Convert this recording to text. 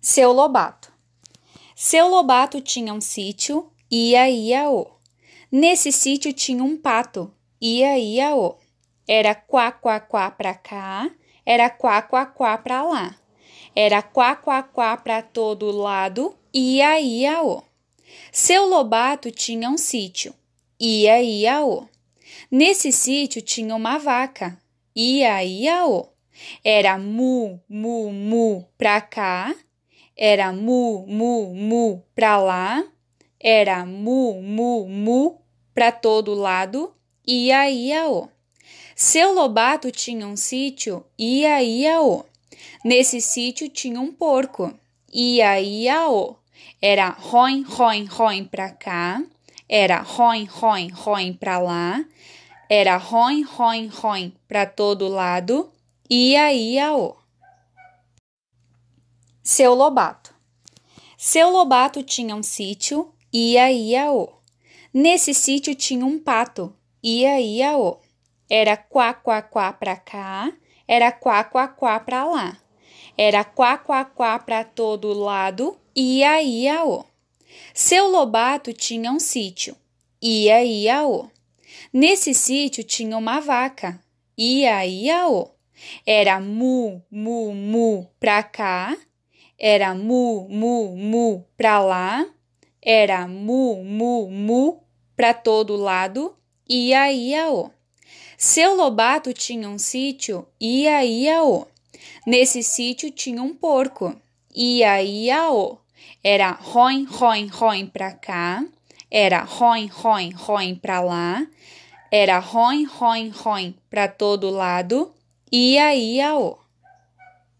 Seu Lobato. Seu Lobato tinha um sítio, ia, ia, o. Nesse sítio tinha um pato, ia, ia, o. Era quá, quá, quá pra cá, era quá, quá, quá pra lá. Era quá, quá, quá pra todo lado, ia, ia, o. Seu Lobato tinha um sítio, ia, ia, o. Nesse sítio tinha uma vaca, ia, ia, o. Era mu, mu, mu pra cá, era mu, mu, mu pra lá, era mu, mu, mu pra todo lado, ia, ia, o. Seu Lobato tinha um sítio, ia, ia, o. Nesse sítio tinha um porco, ia, ia, o. Era roim, roim, roim pra cá, era roim, roim, roim pra lá, era roim, roim, roim pra todo lado, ia, ia, o. Seu Lobato. Seu Lobato tinha um sítio, ia, ia, o. Nesse sítio tinha um pato, ia, ia, o. Era quá, quá, quá pra cá, era quá, quá, quá pra lá. Era quá, quá, quá pra todo lado, ia, ia, o. Seu Lobato tinha um sítio, ia, ia, o. Nesse sítio tinha uma vaca, ia, ia, o. Era mu, mu, mu pra cá, era mu, mu, mu pra lá, era mu, mu, mu pra todo lado, ia, ia, o. Seu Lobato tinha um sítio, ia, ia, o. Nesse sítio tinha um porco, ia, ia, o. Era roim, roim, roim pra cá, era roim, roim, roim pra lá, era roim, roim, roim pra todo lado, ia, ia, o.